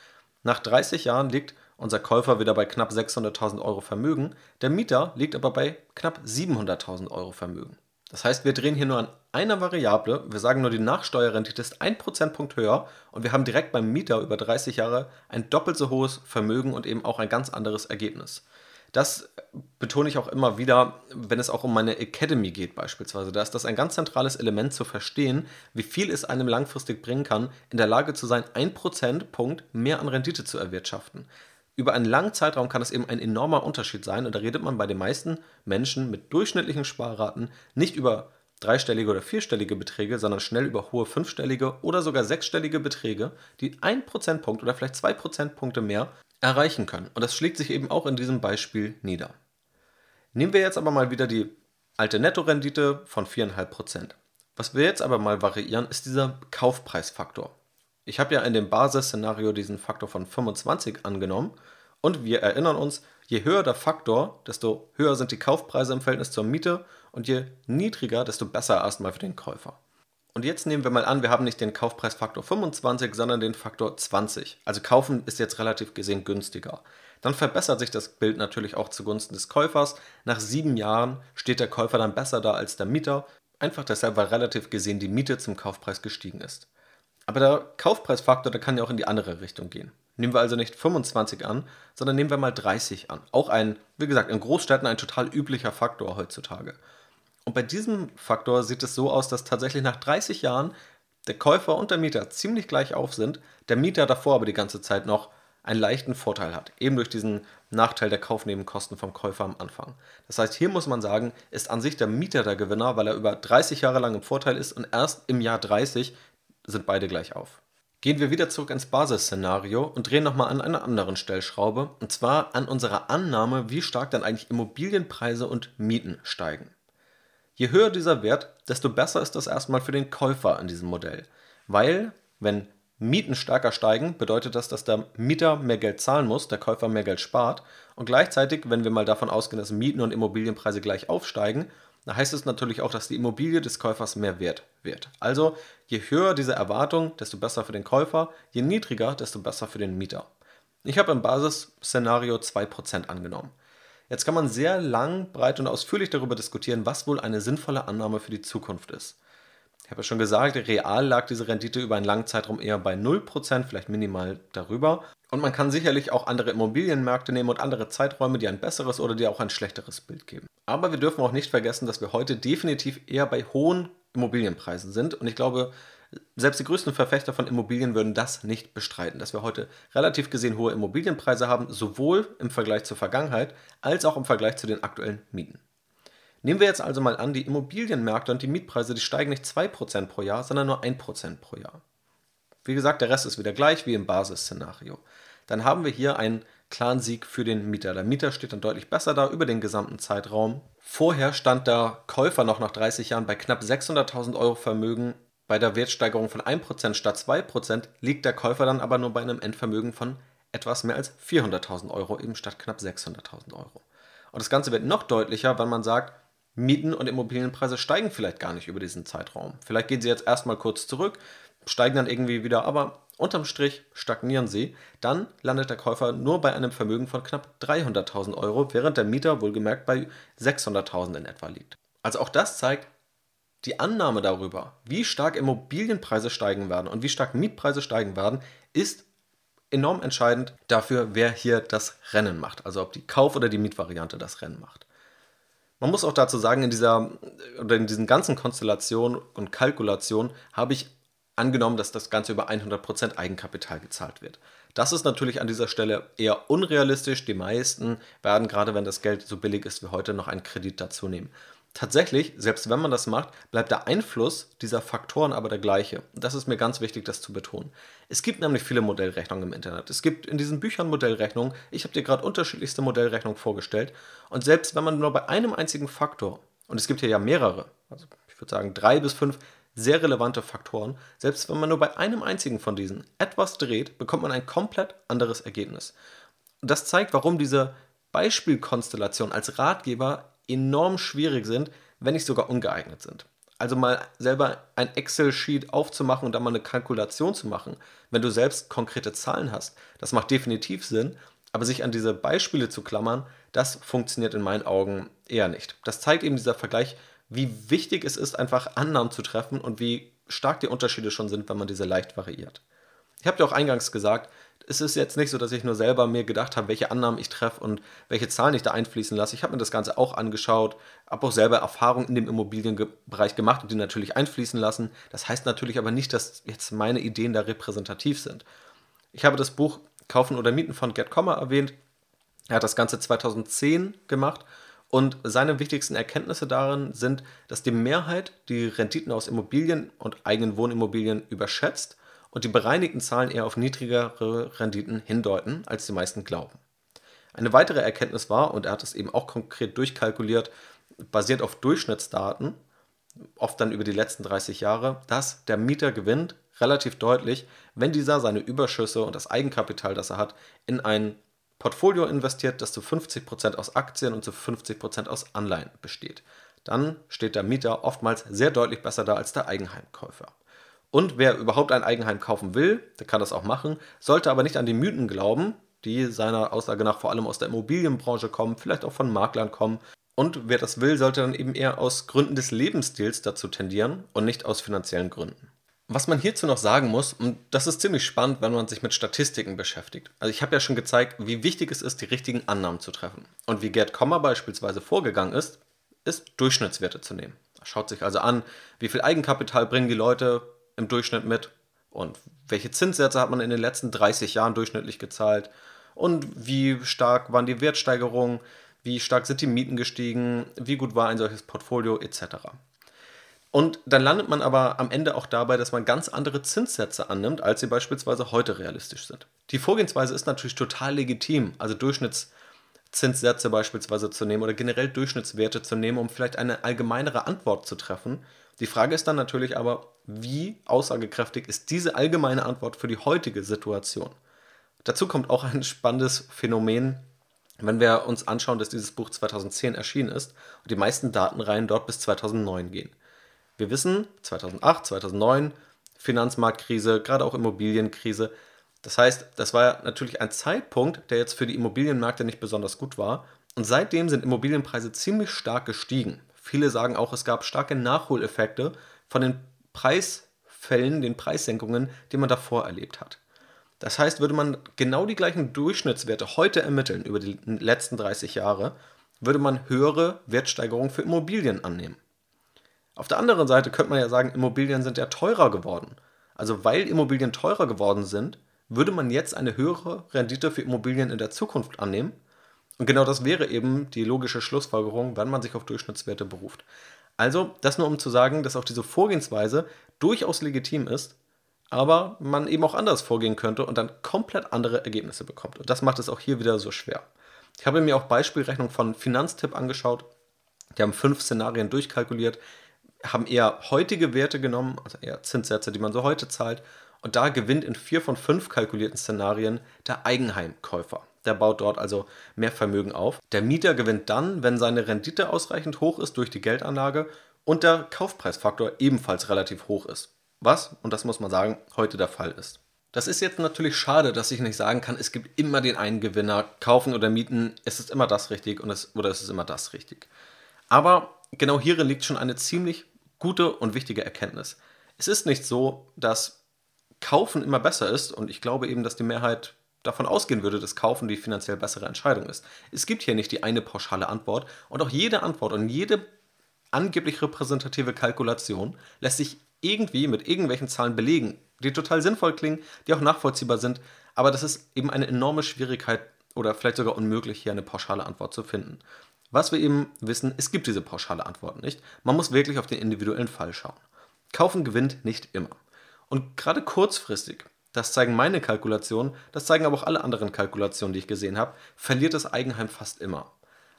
Nach 30 Jahren liegt unser Käufer wieder bei knapp 600.000 Euro Vermögen, der Mieter liegt aber bei knapp 700.000 Euro Vermögen. Das heißt, wir drehen hier nur an einer Variable, wir sagen nur, die Nachsteuerrendite ist 1 Prozentpunkt höher und wir haben direkt beim Mieter über 30 Jahre ein doppelt so hohes Vermögen und eben auch ein ganz anderes Ergebnis. Das betone ich auch immer wieder, wenn es auch um meine Academy geht beispielsweise. Da ist das ein ganz zentrales Element zu verstehen, wie viel es einem langfristig bringen kann, in der Lage zu sein, 1 Prozentpunkt mehr an Rendite zu erwirtschaften über einen langen Zeitraum kann es eben ein enormer Unterschied sein. Und da redet man bei den meisten Menschen mit durchschnittlichen Sparraten nicht über dreistellige oder vierstellige Beträge, sondern schnell über hohe fünfstellige oder sogar sechsstellige Beträge, die ein Prozentpunkt oder vielleicht zwei Prozentpunkte mehr erreichen können. Und das schlägt sich eben auch in diesem Beispiel nieder. Nehmen wir jetzt aber mal wieder die alte Nettorendite von 4,5%. Was wir jetzt aber mal variieren, ist dieser Kaufpreisfaktor. Ich habe ja in dem Basisszenario diesen Faktor von 25 angenommen und wir erinnern uns, je höher der Faktor, desto höher sind die Kaufpreise im Verhältnis zur Miete und je niedriger, desto besser erstmal für den Käufer. Und jetzt nehmen wir mal an, wir haben nicht den Kaufpreisfaktor 25, sondern den Faktor 20. Also kaufen ist jetzt relativ gesehen günstiger. Dann verbessert sich das Bild natürlich auch zugunsten des Käufers. Nach sieben Jahren steht der Käufer dann besser da als der Mieter. Einfach deshalb, weil relativ gesehen die Miete zum Kaufpreis gestiegen ist. Aber der Kaufpreisfaktor, der kann ja auch in die andere Richtung gehen. Nehmen wir also nicht 25 an, sondern nehmen wir mal 30 an. Auch ein, wie gesagt, in Großstädten ein total üblicher Faktor heutzutage. Und bei diesem Faktor sieht es so aus, dass tatsächlich nach 30 Jahren der Käufer und der Mieter ziemlich gleich auf sind, der Mieter davor aber die ganze Zeit noch einen leichten Vorteil hat, eben durch diesen Nachteil der Kaufnebenkosten vom Käufer am Anfang. Das heißt, hier muss man sagen, ist an sich der Mieter der Gewinner, weil er über 30 Jahre lang im Vorteil ist und erst im Jahr 30 sind beide gleich auf. Gehen wir wieder zurück ins Basisszenario und drehen nochmal an einer anderen Stellschraube, und zwar an unserer Annahme, wie stark dann eigentlich Immobilienpreise und Mieten steigen. Je höher dieser Wert, desto besser ist das erstmal für den Käufer in diesem Modell. Weil, wenn Mieten stärker steigen, bedeutet das, dass der Mieter mehr Geld zahlen muss, der Käufer mehr Geld spart. Und gleichzeitig, wenn wir mal davon ausgehen, dass Mieten und Immobilienpreise gleich aufsteigen, dann heißt es natürlich auch, dass die Immobilie des Käufers mehr wert wird. Also, je höher diese Erwartung, desto besser für den Käufer, je niedriger, desto besser für den Mieter. Ich habe im Basisszenario 2% angenommen. Jetzt kann man sehr lang, breit und ausführlich darüber diskutieren, was wohl eine sinnvolle Annahme für die Zukunft ist. Ich habe ja schon gesagt, real lag diese Rendite über einen langen Zeitraum eher bei 0%, vielleicht minimal darüber. Und man kann sicherlich auch andere Immobilienmärkte nehmen und andere Zeiträume, die ein besseres oder die auch ein schlechteres Bild geben. Aber wir dürfen auch nicht vergessen, dass wir heute definitiv eher bei hohen Immobilienpreisen sind. Und ich glaube, selbst die größten Verfechter von Immobilien würden das nicht bestreiten, dass wir heute relativ gesehen hohe Immobilienpreise haben, sowohl im Vergleich zur Vergangenheit als auch im Vergleich zu den aktuellen Mieten. Nehmen wir jetzt also mal an, die Immobilienmärkte und die Mietpreise, die steigen nicht 2% pro Jahr, sondern nur 1% pro Jahr. Wie gesagt, der Rest ist wieder gleich wie im Basisszenario. Dann haben wir hier einen klaren Sieg für den Mieter. Der Mieter steht dann deutlich besser da über den gesamten Zeitraum. Vorher stand der Käufer noch nach 30 Jahren bei knapp 600.000 Euro Vermögen bei der Wertsteigerung von 1% statt 2% liegt der Käufer dann aber nur bei einem Endvermögen von etwas mehr als 400.000 Euro eben statt knapp 600.000 Euro. Und das Ganze wird noch deutlicher, wenn man sagt, Mieten und Immobilienpreise steigen vielleicht gar nicht über diesen Zeitraum. Vielleicht gehen sie jetzt erstmal kurz zurück, steigen dann irgendwie wieder, aber unterm Strich stagnieren sie. Dann landet der Käufer nur bei einem Vermögen von knapp 300.000 Euro, während der Mieter wohlgemerkt bei 600.000 in etwa liegt. Also auch das zeigt, die Annahme darüber, wie stark Immobilienpreise steigen werden und wie stark Mietpreise steigen werden, ist enorm entscheidend dafür, wer hier das Rennen macht. Also ob die Kauf- oder die Mietvariante das Rennen macht. Man muss auch dazu sagen, in dieser oder in diesen ganzen Konstellationen und Kalkulationen habe ich angenommen, dass das Ganze über 100% Eigenkapital gezahlt wird. Das ist natürlich an dieser Stelle eher unrealistisch. Die meisten werden, gerade wenn das Geld so billig ist wie heute, noch einen Kredit dazu nehmen. Tatsächlich, selbst wenn man das macht, bleibt der Einfluss dieser Faktoren aber der gleiche. Das ist mir ganz wichtig, das zu betonen. Es gibt nämlich viele Modellrechnungen im Internet. Es gibt in diesen Büchern Modellrechnungen. Ich habe dir gerade unterschiedlichste Modellrechnungen vorgestellt. Und selbst wenn man nur bei einem einzigen Faktor, und es gibt hier ja mehrere, also ich würde sagen drei bis fünf sehr relevante Faktoren, selbst wenn man nur bei einem einzigen von diesen etwas dreht, bekommt man ein komplett anderes Ergebnis. Und das zeigt, warum diese Beispielkonstellation als Ratgeber enorm schwierig sind, wenn nicht sogar ungeeignet sind. Also mal selber ein Excel-Sheet aufzumachen und dann mal eine Kalkulation zu machen, wenn du selbst konkrete Zahlen hast, das macht definitiv Sinn, aber sich an diese Beispiele zu klammern, das funktioniert in meinen Augen eher nicht. Das zeigt eben dieser Vergleich, wie wichtig es ist, einfach Annahmen zu treffen und wie stark die Unterschiede schon sind, wenn man diese leicht variiert. Ich habe dir auch eingangs gesagt, es ist jetzt nicht so, dass ich nur selber mir gedacht habe, welche Annahmen ich treffe und welche Zahlen ich da einfließen lasse. Ich habe mir das Ganze auch angeschaut, habe auch selber Erfahrungen in dem Immobilienbereich gemacht und die natürlich einfließen lassen. Das heißt natürlich aber nicht, dass jetzt meine Ideen da repräsentativ sind. Ich habe das Buch Kaufen oder Mieten von Gerd Kommer erwähnt. Er hat das Ganze 2010 gemacht und seine wichtigsten Erkenntnisse darin sind, dass die Mehrheit die Renditen aus Immobilien und eigenen Wohnimmobilien überschätzt und die bereinigten Zahlen eher auf niedrigere Renditen hindeuten, als die meisten glauben. Eine weitere Erkenntnis war, und er hat es eben auch konkret durchkalkuliert, basiert auf Durchschnittsdaten, oft dann über die letzten 30 Jahre, dass der Mieter gewinnt relativ deutlich, wenn dieser seine Überschüsse und das Eigenkapital, das er hat, in ein Portfolio investiert, das zu 50% aus Aktien und zu 50% aus Anleihen besteht. dann steht der Mieter oftmals sehr deutlich besser da als der Eigenheimkäufer. Und wer überhaupt ein Eigenheim kaufen will, der kann das auch machen, sollte aber nicht an die Mythen glauben, die seiner Aussage nach vor allem aus der Immobilienbranche kommen, vielleicht auch von Maklern kommen. Und wer das will, sollte dann eben eher aus Gründen des Lebensstils dazu tendieren und nicht aus finanziellen Gründen. Was man hierzu noch sagen muss, und das ist ziemlich spannend, wenn man sich mit Statistiken beschäftigt. Also ich habe ja schon gezeigt, wie wichtig es ist, die richtigen Annahmen zu treffen. Und wie Gerd Kommer beispielsweise vorgegangen ist, ist Durchschnittswerte zu nehmen. Er schaut sich also an, wie viel Eigenkapital bringen die Leute im Durchschnitt mit? Und welche Zinssätze hat man in den letzten 30 Jahren durchschnittlich gezahlt? Und wie stark waren die Wertsteigerungen, wie stark sind die Mieten gestiegen, wie gut war ein solches Portfolio? Etc. Und dann landet man aber am Ende auch dabei, dass man ganz andere Zinssätze annimmt, als sie beispielsweise heute realistisch sind. Die Vorgehensweise ist natürlich total legitim, also Durchschnittszinssätze beispielsweise zu nehmen oder generell Durchschnittswerte zu nehmen, um vielleicht eine allgemeinere Antwort zu treffen die Frage ist dann natürlich aber, wie aussagekräftig ist diese allgemeine Antwort für die heutige Situation? Dazu kommt auch ein spannendes Phänomen, wenn wir uns anschauen, dass dieses Buch 2010 erschienen ist und die meisten Datenreihen dort bis 2009 gehen. Wir wissen, 2008, 2009, Finanzmarktkrise, gerade auch Immobilienkrise. Das heißt, das war natürlich ein Zeitpunkt, der jetzt für die Immobilienmärkte nicht besonders gut war. Und seitdem sind Immobilienpreise ziemlich stark gestiegen. Viele sagen auch, es gab starke Nachholeffekte von den Preisfällen, den Preissenkungen, die man davor erlebt hat. Das heißt, würde man genau die gleichen Durchschnittswerte heute ermitteln über die letzten 30 Jahre, würde man höhere Wertsteigerungen für Immobilien annehmen. Auf der anderen Seite könnte man ja sagen, Immobilien sind ja teurer geworden. Also weil Immobilien teurer geworden sind, würde man jetzt eine höhere Rendite für Immobilien in der Zukunft annehmen und genau das wäre eben die logische Schlussfolgerung, wenn man sich auf Durchschnittswerte beruft. Also, das nur um zu sagen, dass auch diese Vorgehensweise durchaus legitim ist, aber man eben auch anders vorgehen könnte und dann komplett andere Ergebnisse bekommt. Und das macht es auch hier wieder so schwer. Ich habe mir auch Beispielrechnungen von Finanztipp angeschaut. Die haben fünf Szenarien durchkalkuliert, haben eher heutige Werte genommen, also eher Zinssätze, die man so heute zahlt. Und da gewinnt in vier von fünf kalkulierten Szenarien der Eigenheimkäufer. Der baut dort also mehr Vermögen auf. Der Mieter gewinnt dann, wenn seine Rendite ausreichend hoch ist durch die Geldanlage und der Kaufpreisfaktor ebenfalls relativ hoch ist. Was, und das muss man sagen, heute der Fall ist. Das ist jetzt natürlich schade, dass ich nicht sagen kann, es gibt immer den einen Gewinner, kaufen oder mieten, es ist immer das richtig und es, oder es ist immer das richtig. Aber genau hierin liegt schon eine ziemlich gute und wichtige Erkenntnis. Es ist nicht so, dass Kaufen immer besser ist und ich glaube eben, dass die Mehrheit davon ausgehen würde, dass Kaufen die finanziell bessere Entscheidung ist. Es gibt hier nicht die eine pauschale Antwort und auch jede Antwort und jede angeblich repräsentative Kalkulation lässt sich irgendwie mit irgendwelchen Zahlen belegen, die total sinnvoll klingen, die auch nachvollziehbar sind, aber das ist eben eine enorme Schwierigkeit oder vielleicht sogar unmöglich, hier eine pauschale Antwort zu finden. Was wir eben wissen, es gibt diese pauschale Antwort nicht. Man muss wirklich auf den individuellen Fall schauen. Kaufen gewinnt nicht immer. Und gerade kurzfristig das zeigen meine Kalkulationen, das zeigen aber auch alle anderen Kalkulationen, die ich gesehen habe, verliert das Eigenheim fast immer.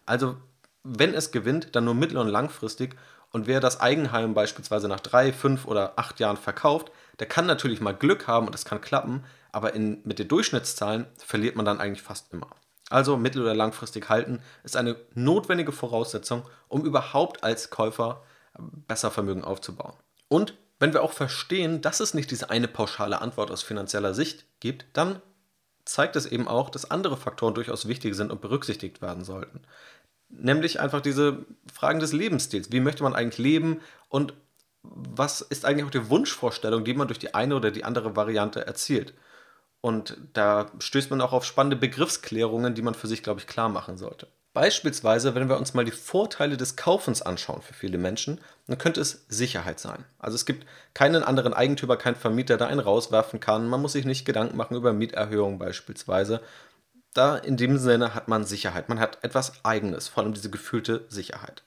Also wenn es gewinnt, dann nur mittel- und langfristig. Und wer das Eigenheim beispielsweise nach drei, fünf oder acht Jahren verkauft, der kann natürlich mal Glück haben und das kann klappen, aber in, mit den Durchschnittszahlen verliert man dann eigentlich fast immer. Also mittel- oder langfristig halten ist eine notwendige Voraussetzung, um überhaupt als Käufer besser Vermögen aufzubauen. Und wenn wir auch verstehen, dass es nicht diese eine pauschale Antwort aus finanzieller Sicht gibt, dann zeigt es eben auch, dass andere Faktoren durchaus wichtig sind und berücksichtigt werden sollten. Nämlich einfach diese Fragen des Lebensstils. Wie möchte man eigentlich leben und was ist eigentlich auch die Wunschvorstellung, die man durch die eine oder die andere Variante erzielt? Und da stößt man auch auf spannende Begriffsklärungen, die man für sich, glaube ich, klar machen sollte. Beispielsweise, wenn wir uns mal die Vorteile des Kaufens anschauen für viele Menschen, dann könnte es Sicherheit sein. Also es gibt keinen anderen Eigentümer, keinen Vermieter, der einen rauswerfen kann. Man muss sich nicht Gedanken machen über Mieterhöhungen beispielsweise. Da in dem Sinne hat man Sicherheit. Man hat etwas Eigenes, vor allem diese gefühlte Sicherheit.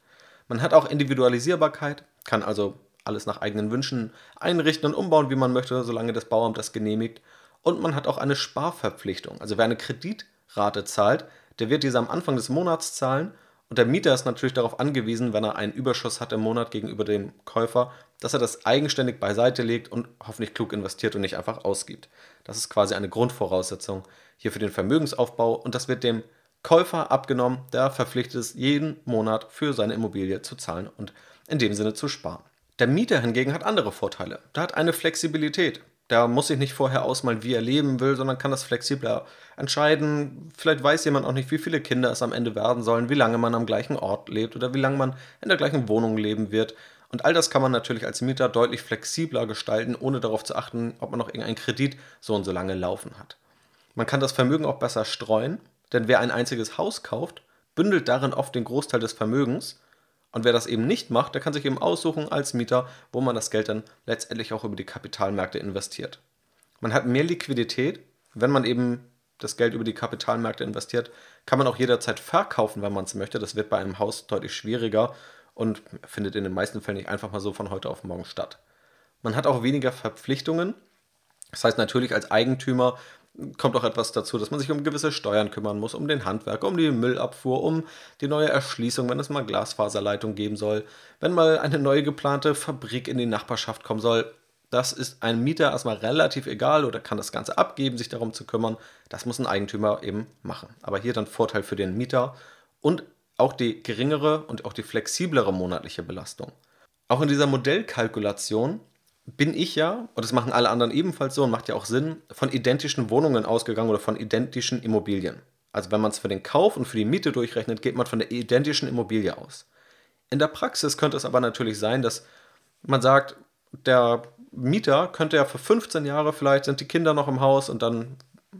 Man hat auch Individualisierbarkeit, kann also alles nach eigenen Wünschen einrichten und umbauen, wie man möchte, solange das Bauamt das genehmigt. Und man hat auch eine Sparverpflichtung. Also wer eine Kreditrate zahlt, der wird diese am Anfang des Monats zahlen und der Mieter ist natürlich darauf angewiesen, wenn er einen Überschuss hat im Monat gegenüber dem Käufer, dass er das eigenständig beiseite legt und hoffentlich klug investiert und nicht einfach ausgibt. Das ist quasi eine Grundvoraussetzung hier für den Vermögensaufbau und das wird dem Käufer abgenommen, der verpflichtet ist, jeden Monat für seine Immobilie zu zahlen und in dem Sinne zu sparen. Der Mieter hingegen hat andere Vorteile. Der hat eine Flexibilität. Der muss sich nicht vorher ausmalen, wie er leben will, sondern kann das flexibler entscheiden. Vielleicht weiß jemand auch nicht, wie viele Kinder es am Ende werden sollen, wie lange man am gleichen Ort lebt oder wie lange man in der gleichen Wohnung leben wird. Und all das kann man natürlich als Mieter deutlich flexibler gestalten, ohne darauf zu achten, ob man noch irgendeinen Kredit so und so lange laufen hat. Man kann das Vermögen auch besser streuen, denn wer ein einziges Haus kauft, bündelt darin oft den Großteil des Vermögens und wer das eben nicht macht, der kann sich eben aussuchen als Mieter, wo man das Geld dann letztendlich auch über die Kapitalmärkte investiert. Man hat mehr Liquidität, wenn man eben das Geld über die Kapitalmärkte investiert, kann man auch jederzeit verkaufen, wenn man es möchte. Das wird bei einem Haus deutlich schwieriger und findet in den meisten Fällen nicht einfach mal so von heute auf morgen statt. Man hat auch weniger Verpflichtungen. Das heißt natürlich als Eigentümer kommt auch etwas dazu, dass man sich um gewisse Steuern kümmern muss, um den Handwerker, um die Müllabfuhr, um die neue Erschließung, wenn es mal Glasfaserleitung geben soll, wenn mal eine neue geplante Fabrik in die Nachbarschaft kommen soll. Das ist einem Mieter erstmal relativ egal oder kann das Ganze abgeben, sich darum zu kümmern. Das muss ein Eigentümer eben machen. Aber hier dann Vorteil für den Mieter und auch die geringere und auch die flexiblere monatliche Belastung. Auch in dieser Modellkalkulation bin ich ja, und das machen alle anderen ebenfalls so und macht ja auch Sinn, von identischen Wohnungen ausgegangen oder von identischen Immobilien. Also wenn man es für den Kauf und für die Miete durchrechnet, geht man von der identischen Immobilie aus. In der Praxis könnte es aber natürlich sein, dass man sagt, der Mieter könnte ja für 15 Jahre, vielleicht sind die Kinder noch im Haus und dann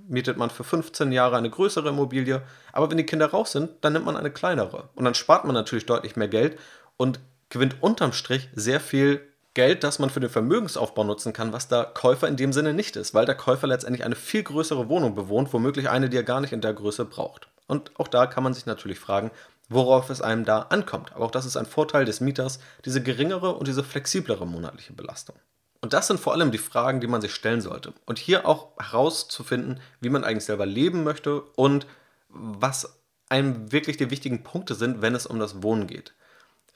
mietet man für 15 Jahre eine größere Immobilie. Aber wenn die Kinder raus sind, dann nimmt man eine kleinere. Und dann spart man natürlich deutlich mehr Geld und gewinnt unterm Strich sehr viel Geld, das man für den Vermögensaufbau nutzen kann, was der Käufer in dem Sinne nicht ist, weil der Käufer letztendlich eine viel größere Wohnung bewohnt, womöglich eine, die er gar nicht in der Größe braucht. Und auch da kann man sich natürlich fragen, worauf es einem da ankommt. Aber auch das ist ein Vorteil des Mieters, diese geringere und diese flexiblere monatliche Belastung. Und das sind vor allem die Fragen, die man sich stellen sollte. Und hier auch herauszufinden, wie man eigentlich selber leben möchte und was einem wirklich die wichtigen Punkte sind, wenn es um das Wohnen geht.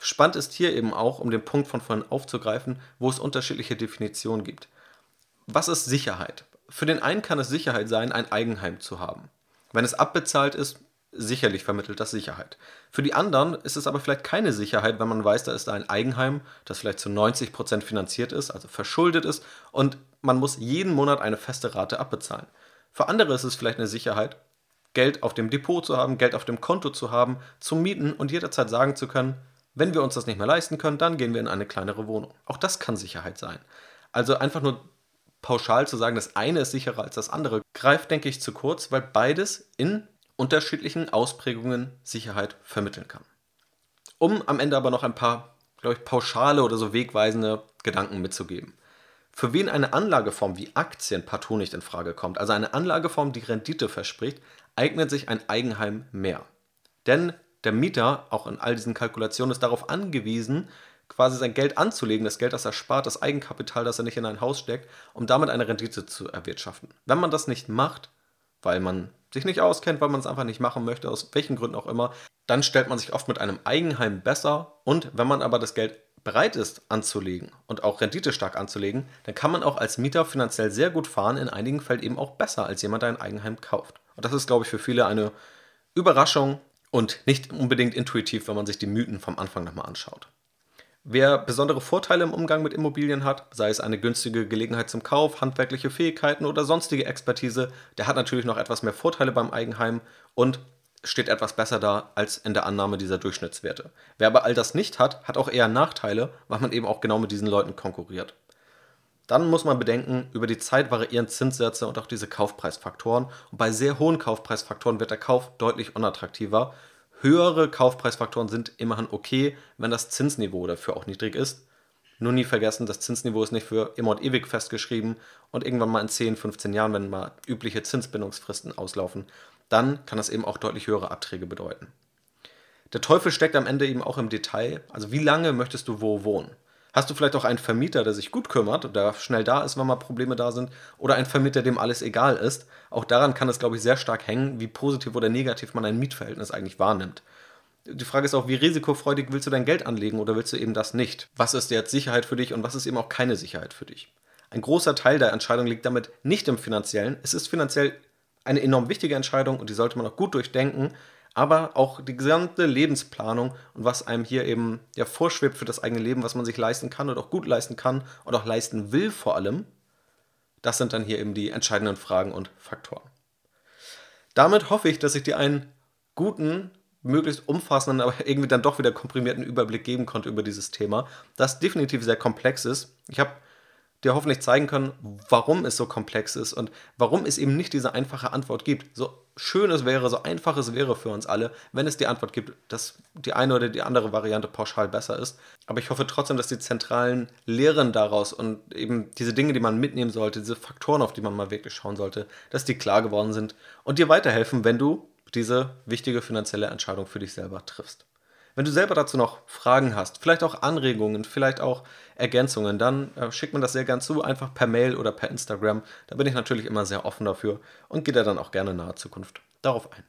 Spannend ist hier eben auch, um den Punkt von vorhin aufzugreifen, wo es unterschiedliche Definitionen gibt. Was ist Sicherheit? Für den einen kann es Sicherheit sein, ein Eigenheim zu haben. Wenn es abbezahlt ist, sicherlich vermittelt das Sicherheit. Für die anderen ist es aber vielleicht keine Sicherheit, wenn man weiß, da ist ein Eigenheim, das vielleicht zu 90 Prozent finanziert ist, also verschuldet ist und man muss jeden Monat eine feste Rate abbezahlen. Für andere ist es vielleicht eine Sicherheit, Geld auf dem Depot zu haben, Geld auf dem Konto zu haben, zu mieten und jederzeit sagen zu können, wenn wir uns das nicht mehr leisten können, dann gehen wir in eine kleinere Wohnung. Auch das kann Sicherheit sein. Also einfach nur pauschal zu sagen, das eine ist sicherer als das andere, greift, denke ich, zu kurz, weil beides in unterschiedlichen Ausprägungen Sicherheit vermitteln kann. Um am Ende aber noch ein paar, glaube ich, pauschale oder so wegweisende Gedanken mitzugeben. Für wen eine Anlageform wie Aktien partout nicht in Frage kommt, also eine Anlageform, die Rendite verspricht, eignet sich ein Eigenheim mehr. Denn der Mieter auch in all diesen Kalkulationen ist darauf angewiesen, quasi sein Geld anzulegen, das Geld, das er spart, das Eigenkapital, das er nicht in ein Haus steckt, um damit eine Rendite zu erwirtschaften. Wenn man das nicht macht, weil man sich nicht auskennt, weil man es einfach nicht machen möchte, aus welchen Gründen auch immer, dann stellt man sich oft mit einem Eigenheim besser. Und wenn man aber das Geld bereit ist anzulegen und auch Rendite stark anzulegen, dann kann man auch als Mieter finanziell sehr gut fahren, in einigen Fällen eben auch besser als jemand, der ein Eigenheim kauft. Und das ist, glaube ich, für viele eine Überraschung, und nicht unbedingt intuitiv, wenn man sich die Mythen vom Anfang nochmal anschaut. Wer besondere Vorteile im Umgang mit Immobilien hat, sei es eine günstige Gelegenheit zum Kauf, handwerkliche Fähigkeiten oder sonstige Expertise, der hat natürlich noch etwas mehr Vorteile beim Eigenheim und steht etwas besser da als in der Annahme dieser Durchschnittswerte. Wer aber all das nicht hat, hat auch eher Nachteile, weil man eben auch genau mit diesen Leuten konkurriert. Dann muss man bedenken, über die Zeit variieren Zinssätze und auch diese Kaufpreisfaktoren. Und bei sehr hohen Kaufpreisfaktoren wird der Kauf deutlich unattraktiver. Höhere Kaufpreisfaktoren sind immerhin okay, wenn das Zinsniveau dafür auch niedrig ist. Nur nie vergessen, das Zinsniveau ist nicht für immer und ewig festgeschrieben und irgendwann mal in 10, 15 Jahren, wenn mal übliche Zinsbindungsfristen auslaufen, dann kann das eben auch deutlich höhere Abträge bedeuten. Der Teufel steckt am Ende eben auch im Detail. Also wie lange möchtest du wo wohnen? Hast du vielleicht auch einen Vermieter, der sich gut kümmert und der schnell da ist, wenn mal Probleme da sind? Oder einen Vermieter, dem alles egal ist? Auch daran kann es, glaube ich, sehr stark hängen, wie positiv oder negativ man ein Mietverhältnis eigentlich wahrnimmt. Die Frage ist auch, wie risikofreudig willst du dein Geld anlegen oder willst du eben das nicht? Was ist jetzt Sicherheit für dich und was ist eben auch keine Sicherheit für dich? Ein großer Teil der Entscheidung liegt damit nicht im finanziellen. Es ist finanziell eine enorm wichtige Entscheidung und die sollte man auch gut durchdenken, aber auch die gesamte Lebensplanung und was einem hier eben ja vorschwebt für das eigene Leben, was man sich leisten kann und auch gut leisten kann und auch leisten will vor allem, das sind dann hier eben die entscheidenden Fragen und Faktoren. Damit hoffe ich, dass ich dir einen guten, möglichst umfassenden, aber irgendwie dann doch wieder komprimierten Überblick geben konnte über dieses Thema, das definitiv sehr komplex ist. Ich habe dir hoffentlich zeigen können, warum es so komplex ist und warum es eben nicht diese einfache Antwort gibt. So schön es wäre, so einfach es wäre für uns alle, wenn es die Antwort gibt, dass die eine oder die andere Variante pauschal besser ist. Aber ich hoffe trotzdem, dass die zentralen Lehren daraus und eben diese Dinge, die man mitnehmen sollte, diese Faktoren, auf die man mal wirklich schauen sollte, dass die klar geworden sind und dir weiterhelfen, wenn du diese wichtige finanzielle Entscheidung für dich selber triffst. Wenn du selber dazu noch Fragen hast, vielleicht auch Anregungen, vielleicht auch Ergänzungen, dann äh, schick mir das sehr gern zu, einfach per Mail oder per Instagram. Da bin ich natürlich immer sehr offen dafür und gehe da dann auch gerne in naher Zukunft darauf ein.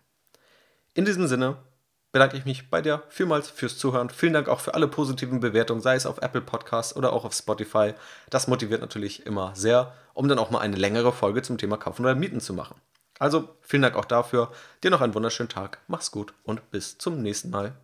In diesem Sinne bedanke ich mich bei dir vielmals fürs Zuhören. Vielen Dank auch für alle positiven Bewertungen, sei es auf Apple Podcasts oder auch auf Spotify. Das motiviert natürlich immer sehr, um dann auch mal eine längere Folge zum Thema Kaufen oder Mieten zu machen. Also vielen Dank auch dafür. Dir noch einen wunderschönen Tag. Mach's gut und bis zum nächsten Mal.